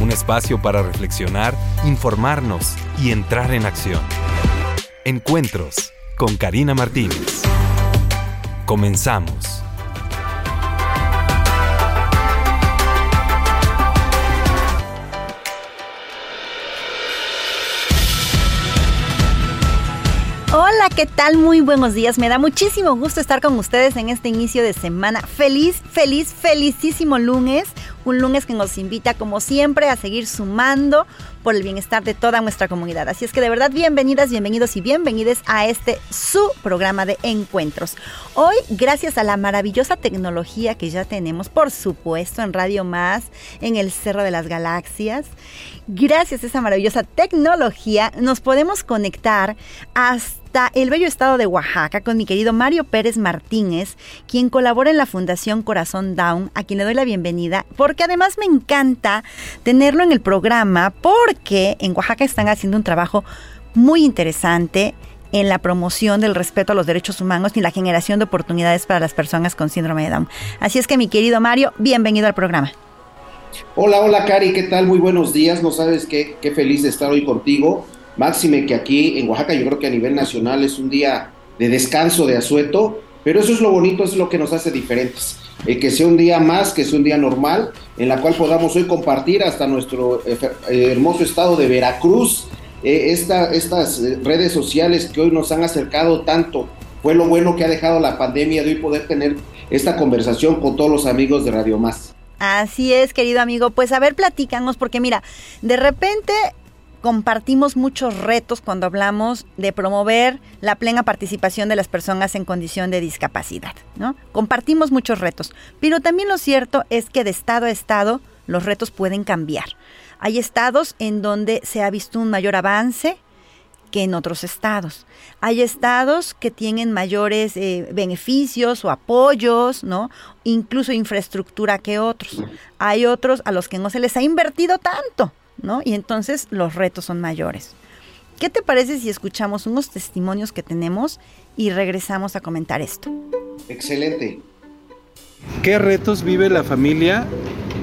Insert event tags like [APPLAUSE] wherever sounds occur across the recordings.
Un espacio para reflexionar, informarnos y entrar en acción. Encuentros con Karina Martínez. Comenzamos. Hola, ¿qué tal? Muy buenos días. Me da muchísimo gusto estar con ustedes en este inicio de semana. Feliz, feliz, felicísimo lunes. Un lunes que nos invita, como siempre, a seguir sumando por el bienestar de toda nuestra comunidad. Así es que de verdad, bienvenidas, bienvenidos y bienvenidas a este su programa de encuentros. Hoy, gracias a la maravillosa tecnología que ya tenemos, por supuesto, en Radio Más, en el Cerro de las Galaxias, gracias a esa maravillosa tecnología, nos podemos conectar hasta el bello estado de Oaxaca con mi querido Mario Pérez Martínez, quien colabora en la Fundación Corazón Down, a quien le doy la bienvenida, porque además me encanta tenerlo en el programa, porque en Oaxaca están haciendo un trabajo muy interesante en la promoción del respeto a los derechos humanos y la generación de oportunidades para las personas con síndrome de Down. Así es que mi querido Mario, bienvenido al programa. Hola, hola Cari, ¿qué tal? Muy buenos días. No sabes qué, qué feliz de estar hoy contigo. Máxime que aquí en Oaxaca yo creo que a nivel nacional es un día de descanso, de asueto, pero eso es lo bonito, es lo que nos hace diferentes. El que sea un día más, que sea un día normal, en la cual podamos hoy compartir hasta nuestro eh, eh, hermoso estado de Veracruz, eh, estas redes sociales que hoy nos han acercado tanto. Fue lo bueno que ha dejado la pandemia de hoy poder tener esta conversación con todos los amigos de Radio Más. Así es, querido amigo. Pues a ver, platícanos, porque mira, de repente compartimos muchos retos cuando hablamos de promover la plena participación de las personas en condición de discapacidad, ¿no? Compartimos muchos retos, pero también lo cierto es que de estado a estado los retos pueden cambiar. Hay estados en donde se ha visto un mayor avance que en otros estados. Hay estados que tienen mayores eh, beneficios o apoyos, ¿no? Incluso infraestructura que otros. Hay otros a los que no se les ha invertido tanto, ¿no? Y entonces los retos son mayores. ¿Qué te parece si escuchamos unos testimonios que tenemos y regresamos a comentar esto? Excelente. ¿Qué retos vive la familia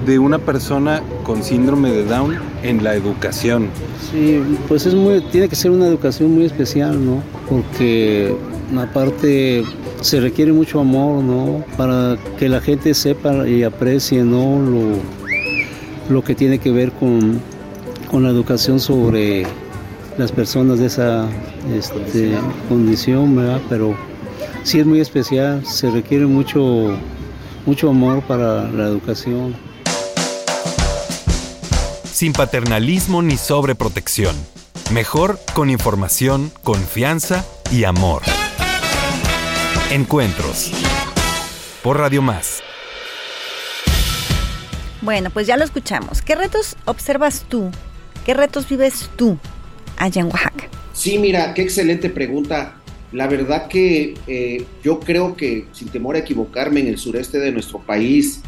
de una persona con síndrome de Down en la educación? Sí, pues es muy, tiene que ser una educación muy especial, ¿no? Porque aparte se requiere mucho amor, ¿no? Para que la gente sepa y aprecie, ¿no? Lo, lo que tiene que ver con con la educación sobre las personas de esa este, condición, ¿verdad? Pero sí es muy especial, se requiere mucho, mucho amor para la educación. Sin paternalismo ni sobreprotección. Mejor con información, confianza y amor. Encuentros. Por Radio Más. Bueno, pues ya lo escuchamos. ¿Qué retos observas tú ¿Qué retos vives tú allá en Oaxaca? Sí, mira, qué excelente pregunta. La verdad que eh, yo creo que, sin temor a equivocarme, en el sureste de nuestro país,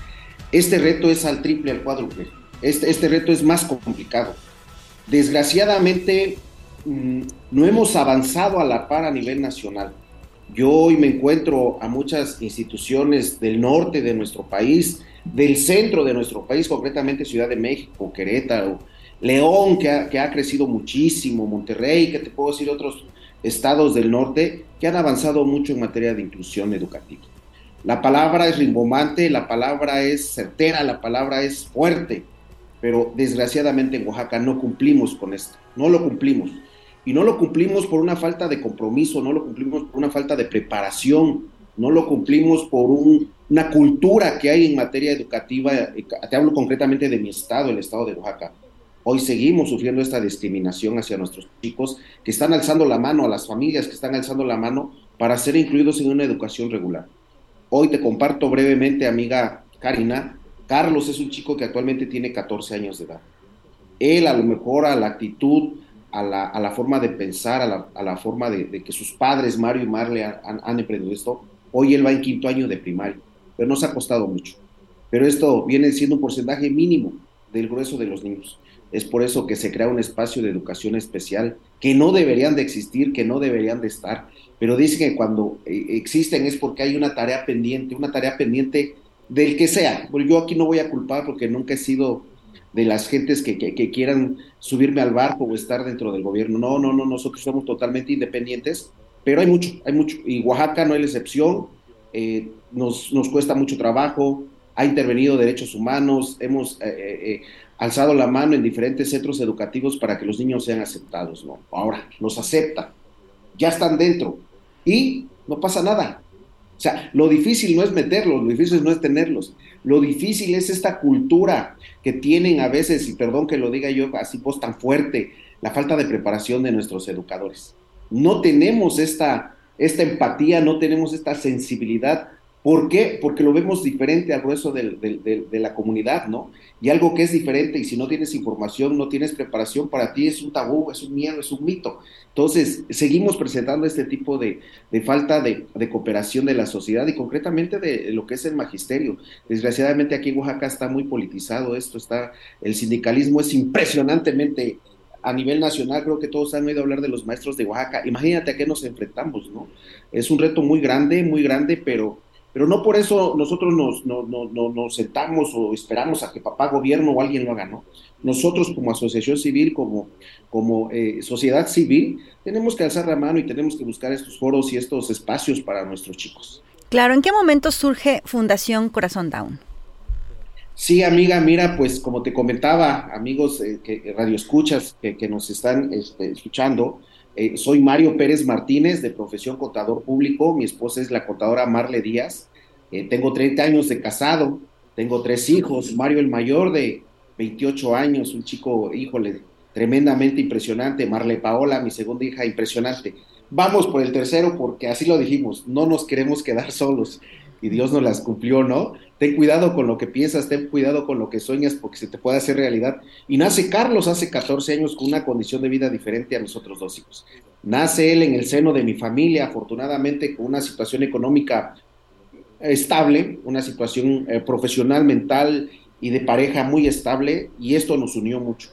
este reto es al triple, al cuádruple. Este, este reto es más complicado. Desgraciadamente, mm, no hemos avanzado a la par a nivel nacional. Yo hoy me encuentro a muchas instituciones del norte de nuestro país, del centro de nuestro país, concretamente Ciudad de México, Querétaro, León, que ha, crecido muchísimo, Monterrey, que te puedo decir otros estados del norte, que han avanzado mucho en materia de inclusión educativa. La palabra es rimbombante, la palabra es certera, la palabra es fuerte, pero desgraciadamente en Oaxaca no cumplimos con esto, no lo cumplimos. Y no lo cumplimos por una falta de compromiso, no lo cumplimos por una falta de preparación, no lo cumplimos por una cultura que hay en materia educativa, te hablo concretamente de mi estado, el estado de Oaxaca Hoy seguimos sufriendo esta discriminación hacia nuestros chicos que están alzando la mano, a las familias que están alzando la mano para ser incluidos en una educación regular. Hoy te comparto brevemente, amiga Karina, Carlos es un chico que actualmente tiene 14 años de edad. Él a lo mejor a la actitud, a la, forma de pensar, a la, forma de, que sus padres, Mario y Marle, han, han, emprendido esto, hoy él va en quinto año de primaria, pero nos ha costado mucho. Pero esto viene siendo un porcentaje mínimo del grueso de los niños. Es por eso que se crea un espacio de educación especial que no deberían de existir, que no deberían de estar, pero dicen que cuando eh, existen es porque hay una tarea pendiente, una tarea pendiente del que sea. Yo aquí no voy a culpar porque nunca he sido de las gentes que, quieran subirme al barco o estar dentro del gobierno. No, no, no, nosotros somos totalmente independientes, pero hay mucho, hay mucho. Y Oaxaca no es la excepción, eh, nos, nos cuesta mucho trabajo, ha intervenido derechos humanos, hemos eh, alzado la mano en diferentes centros educativos para que los niños sean aceptados, ¿no? Ahora, los aceptan, ya están dentro y no pasa nada. O sea, lo difícil no es meterlos, lo difícil no es tenerlos. Lo difícil es esta cultura que tienen a veces, y perdón que lo diga yo así pues tan fuerte, la falta de preparación de nuestros educadores. No tenemos esta, esta empatía, no tenemos esta sensibilidad ¿Por qué? Porque lo vemos diferente al grueso de la comunidad, ¿no? Y algo que es diferente y si no tienes información, no tienes preparación, para ti es un tabú, es un miedo, es un mito. Entonces, seguimos presentando este tipo de, falta de, cooperación de la sociedad y concretamente de lo que es el magisterio. Desgraciadamente aquí en Oaxaca está muy politizado esto, está el sindicalismo es impresionantemente a nivel nacional, creo que todos han oído hablar de los maestros de Oaxaca. Imagínate a qué nos enfrentamos, ¿no? Es un reto muy grande, muy grande, pero pero no por eso nosotros nos, nos sentamos o esperamos a que papá gobierno o alguien lo haga, ¿no? Nosotros como asociación civil, como, como eh, sociedad civil, tenemos que alzar la mano y tenemos que buscar estos foros y estos espacios para nuestros chicos. Claro, ¿en qué momento surge Fundación Corazón Down? Sí, amiga, mira, pues como te comentaba, amigos eh, que radio escuchas que, que nos están este, escuchando, eh, soy Mario Pérez Martínez, de profesión contador público. Mi esposa es la contadora Marle Díaz. Eh, tengo 30 años de casado. Tengo tres hijos. Mario el mayor de 28 años, un chico, híjole, tremendamente impresionante. Marle Paola, mi segunda hija, impresionante. Vamos por el tercero porque así lo dijimos, no nos queremos quedar solos y Dios nos las cumplió, ¿no? Ten cuidado con lo que piensas, ten cuidado con lo que sueñas porque se te puede hacer realidad. Y nace Carlos hace 14 años con una condición de vida diferente a nosotros dos hijos. Nace él en el seno de mi familia, afortunadamente con una situación económica estable, una situación eh, profesional, mental y de pareja muy estable, y esto nos unió mucho.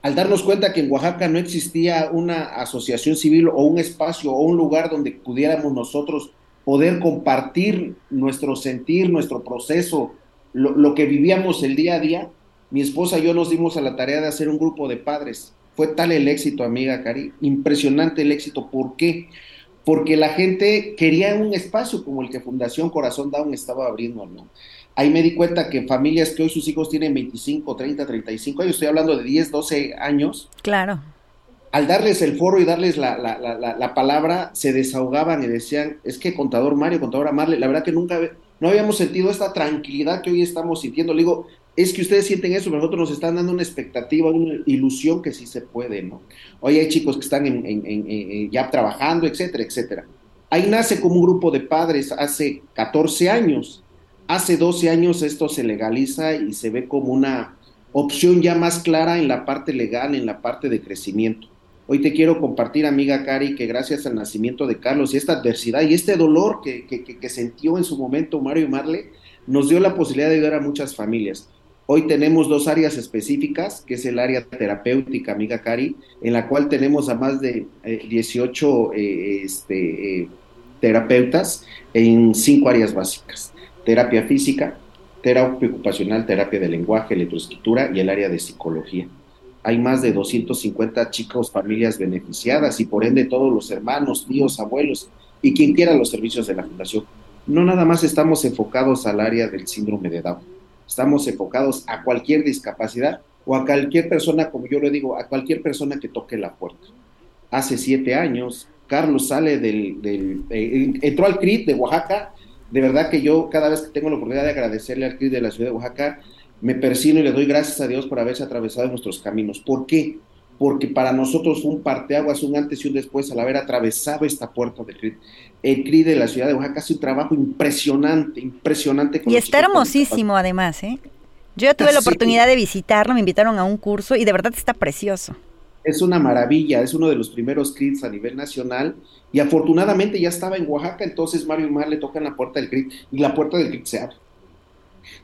Al darnos cuenta que en Oaxaca no existía una asociación civil o un espacio o un lugar donde pudiéramos nosotros poder compartir nuestro sentir, nuestro proceso, lo, que vivíamos el día a día, mi esposa y yo nos dimos a la tarea de hacer un grupo de padres. Fue tal el éxito, amiga Cari, impresionante el éxito. ¿Por qué? Porque la gente quería un espacio como el que Fundación Corazón Down estaba abriendo, ¿no? Ahí me di cuenta que familias que hoy sus hijos tienen 25, 30, 35 años, estoy hablando de 10, 12 años. Claro al darles el foro y darles la, la, la, la, palabra, se desahogaban y decían, es que contador Mario, contador Marle, la verdad que nunca, no habíamos sentido esta tranquilidad que hoy estamos sintiendo. Le digo, es que ustedes sienten eso, nosotros nos están dando una expectativa, una ilusión que sí se puede, ¿no? Hoy hay chicos que están en, en, ya trabajando, etcétera, etcétera. Ahí nace como un grupo de padres hace 14 años. Hace 12 años esto se legaliza y se ve como una opción ya más clara en la parte legal, en la parte de crecimiento. Hoy te quiero compartir, amiga Cari, que gracias al nacimiento de Carlos y esta adversidad y este dolor que, que, sintió en su momento Mario y Marle, nos dio la posibilidad de ayudar a muchas familias. Hoy tenemos dos áreas específicas, que es el área terapéutica, amiga Cari, en la cual tenemos a más de 18 eh, eh, este, eh, terapeutas en cinco áreas básicas. Terapia física, terapia ocupacional, terapia de lenguaje, electroescritura y el área de psicología hay más de 250 chicos, familias beneficiadas y por ende todos los hermanos, tíos, abuelos y quien quiera los servicios de la fundación. No nada más estamos enfocados al área del síndrome de Down, estamos enfocados a cualquier discapacidad o a cualquier persona, como yo le digo, a cualquier persona que toque la puerta. Hace siete años, Carlos sale del, del eh, entró al CRIT de Oaxaca, de verdad que yo cada vez que tengo la oportunidad de agradecerle al CRIT de la ciudad de Oaxaca, me persino y le doy gracias a Dios por haberse atravesado nuestros caminos. ¿Por qué? porque para nosotros fue un parteaguas, un antes y un después al haber atravesado esta puerta del CRID. El CRID de la ciudad de Oaxaca hace un trabajo impresionante, impresionante. y está hermosísimo además, ¿eh? Yo ya tuve la oportunidad de visitarlo, me invitaron a un curso y de verdad está precioso. Es una maravilla, es uno de los primeros CRIDs a nivel nacional y afortunadamente ya estaba en Oaxaca, entonces Mario Mar le toca en la puerta del CRID y la puerta del CRID se abre.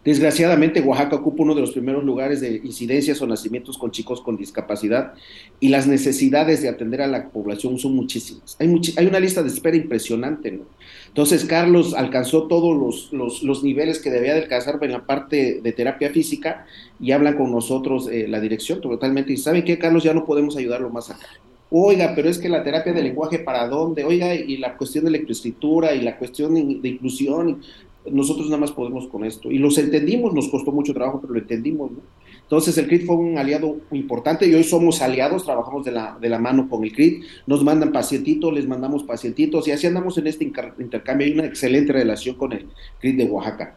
Desgraciadamente, Oaxaca ocupa uno de los primeros lugares de incidencias o nacimientos con chicos con discapacidad y las necesidades de atender a la población son muchísimas. Hay, una lista de espera impresionante, ¿no? Entonces, Carlos alcanzó todos los, niveles que debía de alcanzar en la parte de terapia física y habla con nosotros eh, la dirección totalmente. Y ¿saben qué, Carlos? Ya no podemos ayudarlo más acá. Oiga, pero es que la terapia de lenguaje, ¿para dónde? Oiga, y la cuestión de lectoescritura y la cuestión de inclusión, nosotros nada más podemos con esto. Y los entendimos, nos costó mucho trabajo, pero lo entendimos, ¿no? Entonces el CRIT fue un aliado importante y hoy somos aliados, trabajamos de la, de la mano con el CRIT, nos mandan pacientitos, les mandamos pacientitos y así andamos en este intercambio. Hay una excelente relación con el CRIT de Oaxaca.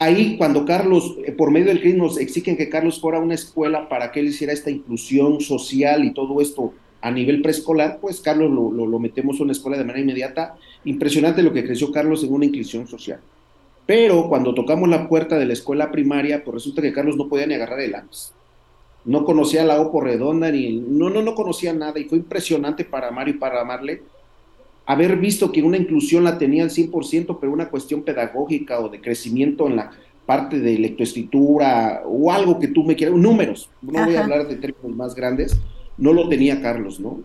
Ahí cuando Carlos, eh, por medio del CRIT nos exigen que Carlos fuera a una escuela para que él hiciera esta inclusión social y todo esto a nivel preescolar, pues Carlos lo, lo, lo metemos a una escuela de manera inmediata. Impresionante lo que creció Carlos en una inclusión social. Pero cuando tocamos la puerta de la escuela primaria, pues resulta que Carlos no podía ni agarrar el lápiz. No conocía la OPO redonda, ni. No, no, no conocía nada. Y fue impresionante para Mario y para Marle haber visto que una inclusión la tenía al 100%, pero una cuestión pedagógica o de crecimiento en la parte de lectoescritura o algo que tú me quieras, números, no voy a hablar de términos más grandes, no lo tenía Carlos, ¿no?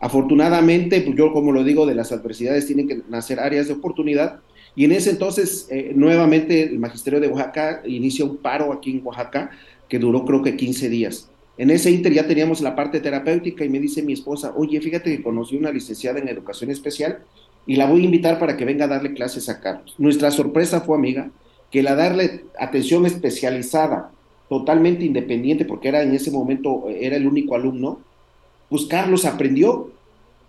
Afortunadamente, pues yo como lo digo, de las adversidades tienen que nacer áreas de oportunidad y en ese entonces, eh, nuevamente, el Magisterio de Oaxaca inicia un paro aquí en Oaxaca que duró creo que 15 días. En ese inter ya teníamos la parte terapéutica y me dice mi esposa, oye, fíjate que conocí una licenciada en educación especial y la voy a invitar para que venga a darle clases a Carlos. Nuestra sorpresa fue, amiga, que la darle atención especializada, totalmente independiente, porque era en ese momento, era el único alumno, pues Carlos aprendió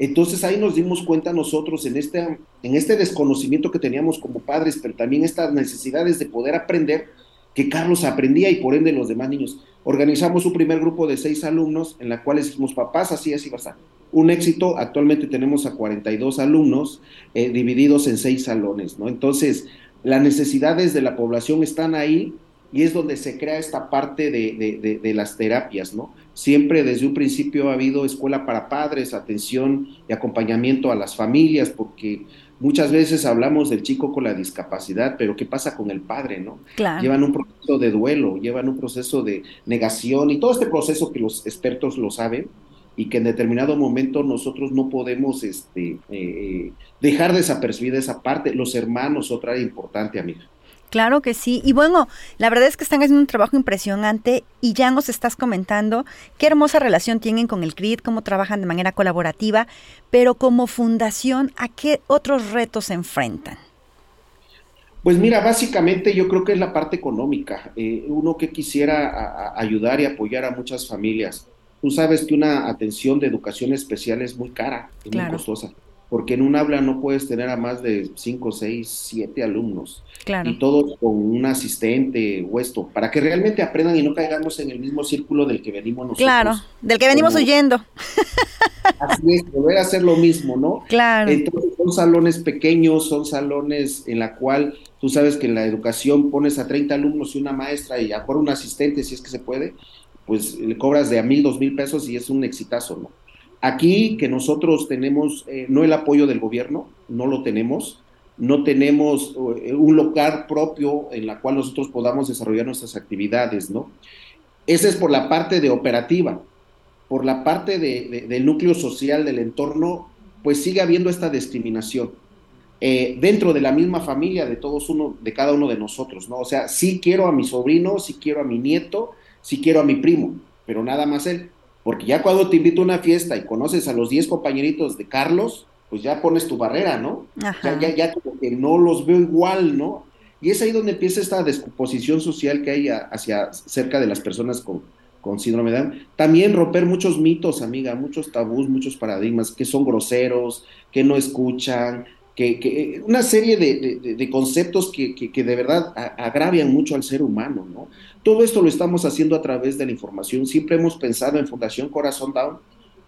entonces ahí nos dimos cuenta nosotros en este, en este desconocimiento que teníamos como padres, pero también estas necesidades de poder aprender, que Carlos aprendía y por ende los demás niños. Organizamos un primer grupo de seis alumnos en la cual dijimos, papás, así, así estar. Un éxito, actualmente tenemos a 42 alumnos eh, divididos en seis salones, ¿no? Entonces, las necesidades de la población están ahí y es donde se crea esta parte de, las terapias, ¿no? Siempre desde un principio ha habido escuela para padres, atención y acompañamiento a las familias, porque muchas veces hablamos del chico con la discapacidad, pero ¿qué pasa con el padre, no? Llevan un proceso de duelo, llevan un proceso de negación y todo este proceso que los expertos lo saben y que en determinado momento nosotros no podemos este, eh, eh, dejar desapercibida esa parte. Los hermanos, otra importante, amiga. Claro que sí. Y bueno, la verdad es que están haciendo un trabajo impresionante y ya nos estás comentando qué hermosa relación tienen con el CRID, cómo trabajan de manera colaborativa, pero como fundación, ¿a qué otros retos se enfrentan? Pues mira, básicamente yo creo que es la parte económica. Eh, uno que quisiera ayudar y apoyar a muchas familias. Tú sabes que una atención de educación especial es muy cara, y muy costosa porque en un aula no puedes tener a más de 5, 6, 7 alumnos. Claro. Y todos con un asistente o esto, para que realmente aprendan y no caigamos en el mismo círculo del que venimos nosotros. Claro, del que venimos huyendo. [LAUGHS] Así es, volver a hacer lo mismo, ¿no? Claro. Entonces son salones pequeños, son salones en la cual tú sabes que en la educación pones a 30 alumnos y una maestra y a por un asistente, si es que se puede, pues le cobras de a mil, dos mil pesos y es un exitazo, ¿no? Aquí que nosotros tenemos eh, no el apoyo del gobierno, no lo tenemos, no tenemos eh, un local propio en la cual nosotros podamos desarrollar nuestras actividades, ¿no? Esa es por la parte de operativa, por la parte de, del núcleo social del entorno, pues sigue habiendo esta discriminación. Eh, dentro de la misma familia de todos uno, de cada uno de nosotros, ¿no? O sea, sí quiero a mi sobrino, sí quiero a mi nieto, sí quiero a mi primo, pero nada más él. Porque ya cuando te invito a una fiesta y conoces a los 10 compañeritos de Carlos, pues ya pones tu barrera, ¿no? Ya, ya, ya como que no los veo igual, ¿no? Y es ahí donde empieza esta descomposición social que hay hacia cerca de las personas con, con síndrome de Down. También romper muchos mitos, amiga, muchos tabús, muchos paradigmas, que son groseros, que no escuchan, que, una serie de, conceptos que, que, de verdad agravian mucho al ser humano, ¿no? Todo esto lo estamos haciendo a través de la información. Siempre hemos pensado en Fundación Corazón Down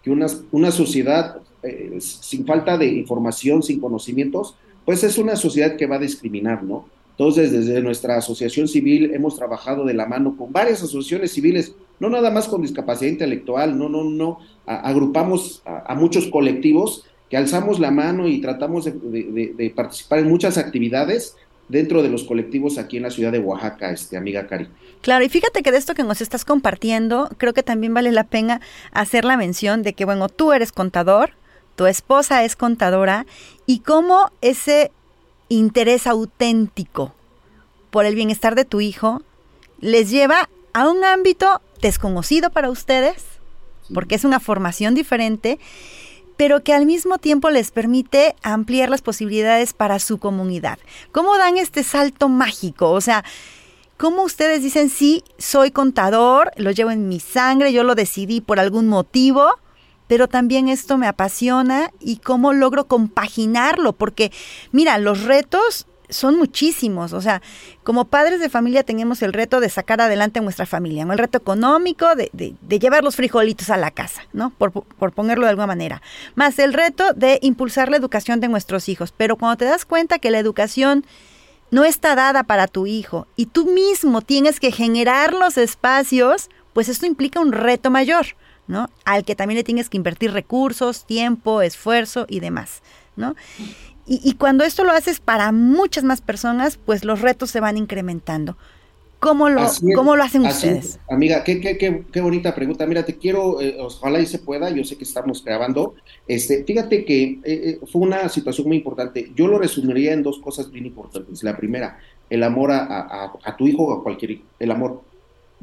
que una, una sociedad eh, sin falta de información, sin conocimientos, pues es una sociedad que va a discriminar, ¿no? Entonces, desde nuestra asociación civil hemos trabajado de la mano con varias asociaciones civiles, no nada más con discapacidad intelectual, no, no, no, agrupamos a, muchos colectivos que alzamos la mano y tratamos de, participar en muchas actividades dentro de los colectivos aquí en la ciudad de Oaxaca, este, amiga Cari. Claro, y fíjate que de esto que nos estás compartiendo, creo que también vale la pena hacer la mención de que, bueno, tú eres contador, tu esposa es contadora, y cómo ese interés auténtico por el bienestar de tu hijo les lleva a un ámbito desconocido para ustedes, porque es una formación diferente, pero que al mismo tiempo les permite ampliar las posibilidades para su comunidad. ¿Cómo dan este salto mágico? O sea, ¿cómo ustedes dicen, sí, soy contador, lo llevo en mi sangre, yo lo decidí por algún motivo? pero también esto me apasiona y cómo logro compaginarlo, porque mira, los retos son muchísimos, o sea, como padres de familia tenemos el reto de sacar adelante a nuestra familia, el reto económico de, de, llevar los frijolitos a la casa, ¿no? Por, por, ponerlo de alguna manera, más el reto de impulsar la educación de nuestros hijos, pero cuando te das cuenta que la educación no está dada para tu hijo y tú mismo tienes que generar los espacios, pues esto implica un reto mayor. ¿no? Al que también le tienes que invertir recursos, tiempo, esfuerzo y demás, ¿no? Y, cuando esto lo haces para muchas más personas, pues los retos se van incrementando. ¿Cómo lo, ¿cómo lo hacen ustedes? Amiga, qué, qué, qué, qué, bonita pregunta. Mira, te quiero, eh, ojalá y se pueda, yo sé que estamos grabando. Este, fíjate que eh, eh, fue una situación muy importante. Yo lo resumiría en dos cosas bien importantes. La primera, el amor a, a, a tu hijo o a cualquier hijo, el amor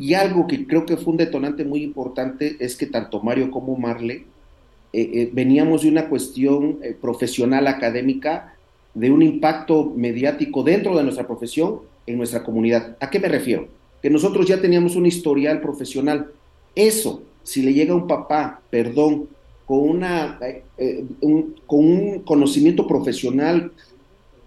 y algo que creo que fue un detonante muy importante es que tanto Mario como Marle eh, eh, veníamos de una cuestión eh, profesional académica, de un impacto mediático dentro de nuestra profesión en nuestra comunidad. ¿A qué me refiero? Que nosotros ya teníamos un historial profesional. Eso, si le llega a un papá, perdón, con, una, con un conocimiento profesional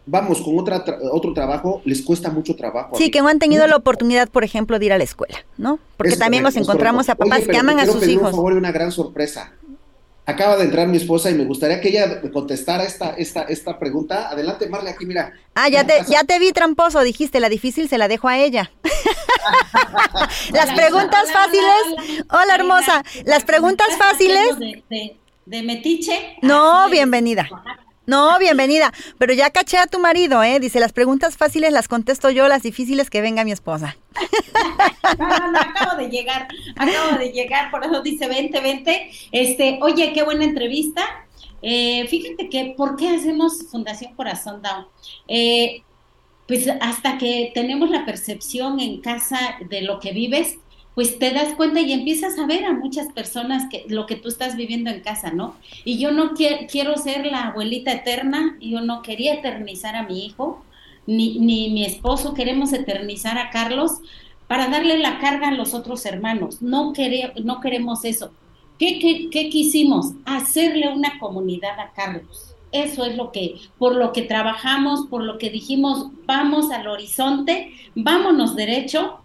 vamos, con otra otro trabajo, les cuesta mucho trabajo. Sí, que no han tenido la oportunidad, por ejemplo, de ir a la escuela, ¿no? Porque también nos encontramos a papás que aman a sus hijos. Por favor, una gran sorpresa. Acaba de entrar mi esposa y me gustaría que ella contestara esta, esta, esta pregunta. Adelante, Marle, aquí mira. Ah, ya te, ya te vi tramposo, dijiste, la difícil se la dejo a ella. Las preguntas fáciles. Hola, hermosa. Las preguntas fáciles. De, metiche. No, bienvenida. No, bienvenida. Pero ya caché a tu marido, ¿eh? Dice, las preguntas fáciles las contesto yo, las difíciles que venga mi esposa. No, no, no, acabo de llegar, acabo de llegar, por eso dice, vente, vente. Este, oye, qué buena entrevista. Eh, fíjate que, ¿por qué hacemos Fundación Corazón Down? Eh, pues hasta que tenemos la percepción en casa de lo que vives, pues te das cuenta y empiezas a ver a muchas personas que lo que tú estás viviendo en casa, ¿no? Y yo no quiero ser la abuelita eterna, yo no quería eternizar a mi hijo, ni, ni mi esposo queremos eternizar a Carlos para darle la carga a los otros hermanos. No, no queremos eso. ¿Qué, qué, ¿Qué quisimos? Hacerle una comunidad a Carlos. Eso es lo que, por lo que trabajamos, por lo que dijimos, vamos al horizonte, vámonos derecho,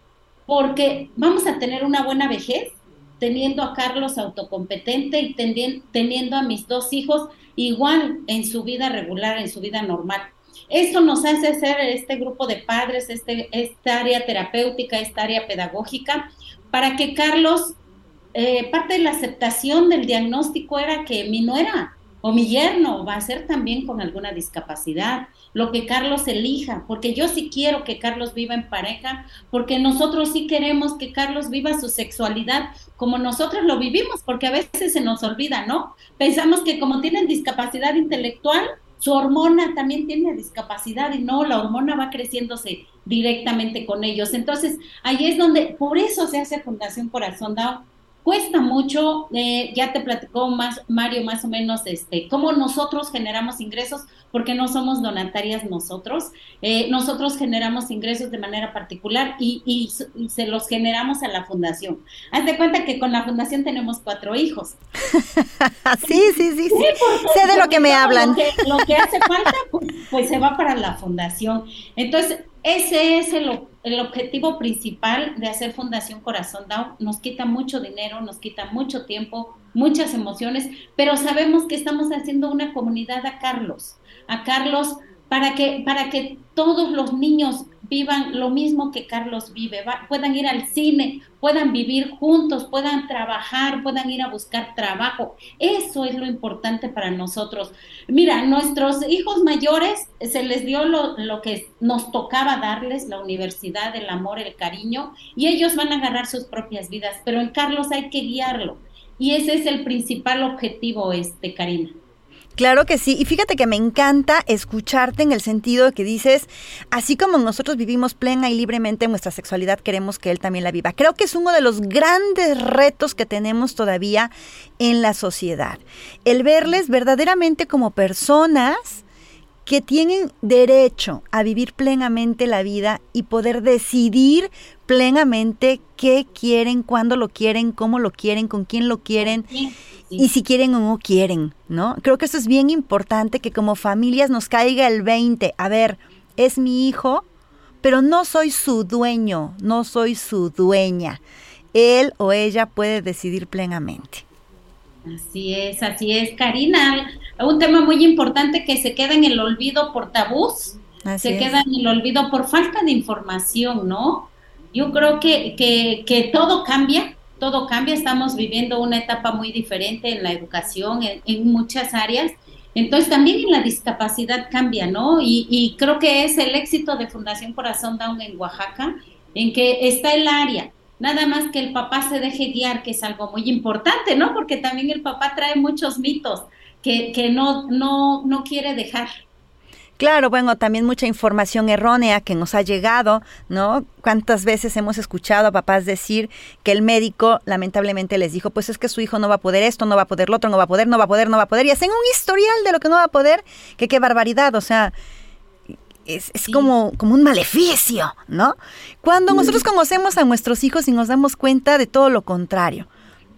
porque vamos a tener una buena vejez teniendo a Carlos autocompetente y teniendo a mis dos hijos igual en su vida regular, en su vida normal. Esto nos hace ser este grupo de padres, este, esta área terapéutica, esta área pedagógica, para que Carlos, eh, parte de la aceptación del diagnóstico era que mi nuera o mi yerno va a ser también con alguna discapacidad, lo que Carlos elija, porque yo sí quiero que Carlos viva en pareja, porque nosotros sí queremos que Carlos viva su sexualidad como nosotros lo vivimos, porque a veces se nos olvida, ¿no? Pensamos que como tienen discapacidad intelectual, su hormona también tiene discapacidad y no, la hormona va creciéndose directamente con ellos. Entonces, ahí es donde, por eso se hace Fundación Corazón Down, cuesta mucho, eh, ya te platicó más Mario más o menos este, cómo nosotros generamos ingresos, porque no somos donatarias nosotros, eh, nosotros generamos ingresos de manera particular y, y, se los generamos a la fundación. Haz de cuenta que con la fundación tenemos cuatro hijos. [LAUGHS] sí, sí, sí, sí. sé de lo que me hablan. Lo que, hace falta, pues, pues se va para la fundación. Entonces, ese es el, el, objetivo principal de hacer Fundación Corazón Down. Nos quita mucho dinero, nos quita mucho tiempo, muchas emociones, pero sabemos que estamos haciendo una comunidad a Carlos, a Carlos para que, para que todos los niños vivan lo mismo que Carlos vive, puedan ir al cine, puedan vivir juntos, puedan trabajar, puedan ir a buscar trabajo. Eso es lo importante para nosotros. Mira, nuestros hijos mayores se les dio lo, lo que nos tocaba darles, la universidad, el amor, el cariño, y ellos van a agarrar sus propias vidas, pero en Carlos hay que guiarlo. Y ese es el principal objetivo, este, Karina. Claro que sí, y fíjate que me encanta escucharte en el sentido de que dices, así como nosotros vivimos plena y libremente nuestra sexualidad, queremos que él también la viva. Creo que es uno de los grandes retos que tenemos todavía en la sociedad, el verles verdaderamente como personas que tienen derecho a vivir plenamente la vida y poder decidir plenamente qué quieren, cuándo lo quieren, cómo lo quieren, con quién lo quieren y si quieren o no quieren, ¿no? Creo que eso es bien importante que como familias nos caiga el 20. A ver, es mi hijo, pero no soy su dueño, no soy su dueña. Él o ella puede decidir plenamente. Así es, así es, Karina. Un tema muy importante que se queda en el olvido por tabús, se queda en el olvido por falta de información, ¿no? Yo creo que, que, que todo cambia, todo cambia, estamos viviendo una etapa muy diferente en la educación, en, muchas áreas. Entonces también en la discapacidad cambia, ¿no? Y, creo que es el éxito de Fundación Corazón Down en Oaxaca, en que está el área, nada más que el papá se deje guiar, que es algo muy importante, ¿no? Porque también el papá trae muchos mitos que, que no, no, no quiere dejar. Claro, bueno, también mucha información errónea que nos ha llegado, ¿no? ¿Cuántas veces hemos escuchado a papás decir que el médico lamentablemente les dijo, pues es que su hijo no va a poder esto, no va a poder lo otro, no va a poder, no va a poder, no va a poder, y hacen un historial de lo que no va a poder, que qué barbaridad, o sea, es, como, como un maleficio, ¿no? Cuando nosotros conocemos a nuestros hijos y nos damos cuenta de todo lo contrario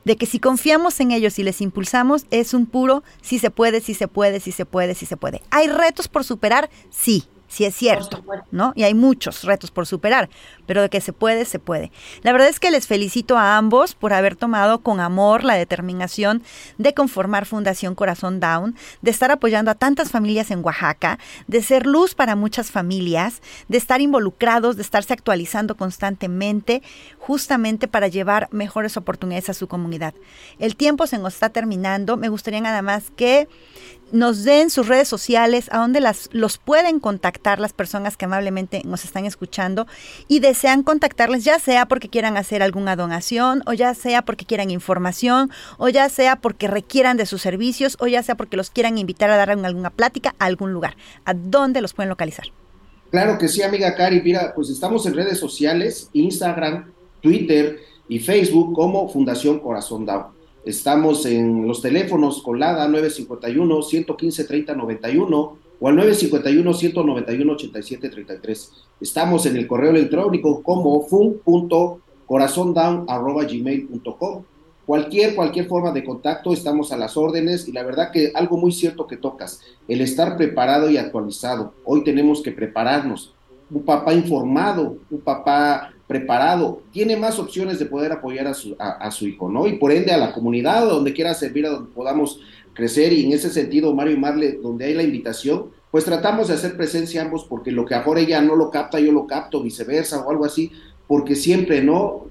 de que si confiamos en ellos y les impulsamos, es un puro si se puede, si se puede, si se puede, si se puede. ¿Hay retos por superar? Sí sí es cierto, ¿no? Y hay muchos retos por superar, pero de que se puede, se puede. La verdad es que les felicito a ambos por haber tomado con amor la determinación de conformar Fundación Corazón Down, de estar apoyando a tantas familias en Oaxaca, de ser luz para muchas familias, de estar involucrados, de estarse actualizando constantemente, justamente para llevar mejores oportunidades a su comunidad. El tiempo se nos está terminando, me gustaría nada más que nos den sus redes sociales, a donde las, los pueden contactar las personas que amablemente nos están escuchando y desean contactarles, ya sea porque quieran hacer alguna donación, o ya sea porque quieran información, o ya sea porque requieran de sus servicios, o ya sea porque los quieran invitar a dar alguna plática a algún lugar. ¿A dónde los pueden localizar? Claro que sí, amiga Cari. Mira, pues estamos en redes sociales, Instagram, Twitter y Facebook como Fundación Corazón Down. Estamos en los teléfonos con LADA 951-115-3091 o al 951-191-8733. Estamos en el correo electrónico como fun.corazondown.gmail.com. Cualquier, cualquier forma de contacto, estamos a las órdenes y la verdad que algo muy cierto que tocas, el estar preparado y actualizado. Hoy tenemos que prepararnos. Un papá informado, un papá preparado, tiene más opciones de poder apoyar a su, a, su hijo, ¿no? Y por ende a la comunidad, donde quiera servir, a donde podamos crecer. Y en ese sentido, Mario y Marle, donde hay la invitación, pues tratamos de hacer presencia ambos, porque lo que ahora ella no lo capta, yo lo capto, viceversa o algo así, porque siempre, ¿no?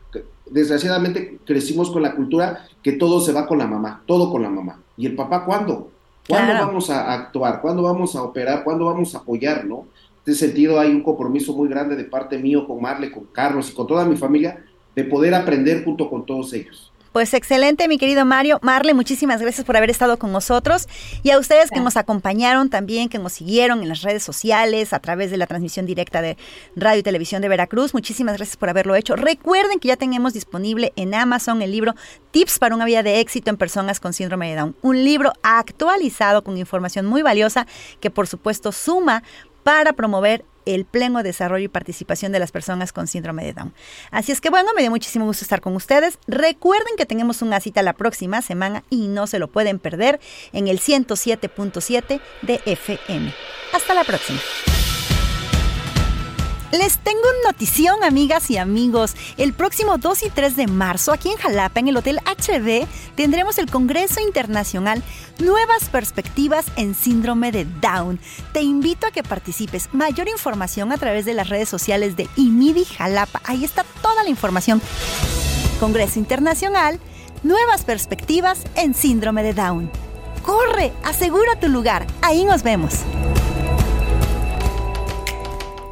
Desgraciadamente crecimos con la cultura que todo se va con la mamá, todo con la mamá. ¿Y el papá cuándo? ¿Cuándo vamos a actuar? ¿Cuándo vamos a operar? ¿Cuándo vamos a apoyar, no? En ese sentido hay un compromiso muy grande de parte mío con Marle, con Carlos y con toda mi familia de poder aprender junto con todos ellos. Pues excelente, mi querido Mario. Marle, muchísimas gracias por haber estado con nosotros y a ustedes que nos acompañaron también, que nos siguieron en las redes sociales a través de la transmisión directa de Radio y Televisión de Veracruz. Muchísimas gracias por haberlo hecho. Recuerden que ya tenemos disponible en Amazon el libro Tips para una vida de éxito en personas con síndrome de Down. Un libro actualizado con información muy valiosa que por supuesto suma para promover el pleno desarrollo y participación de las personas con síndrome de Down. Así es que bueno, me dio muchísimo gusto estar con ustedes. Recuerden que tenemos una cita la próxima semana y no se lo pueden perder en el 107.7 de FM. Hasta la próxima. Les tengo una notición, amigas y amigos. El próximo 2 y 3 de marzo, aquí en Jalapa, en el Hotel HB, tendremos el Congreso Internacional Nuevas Perspectivas en Síndrome de Down. Te invito a que participes. Mayor información a través de las redes sociales de IMIDI Jalapa. Ahí está toda la información. Congreso Internacional Nuevas Perspectivas en Síndrome de Down. Corre, asegura tu lugar. Ahí nos vemos.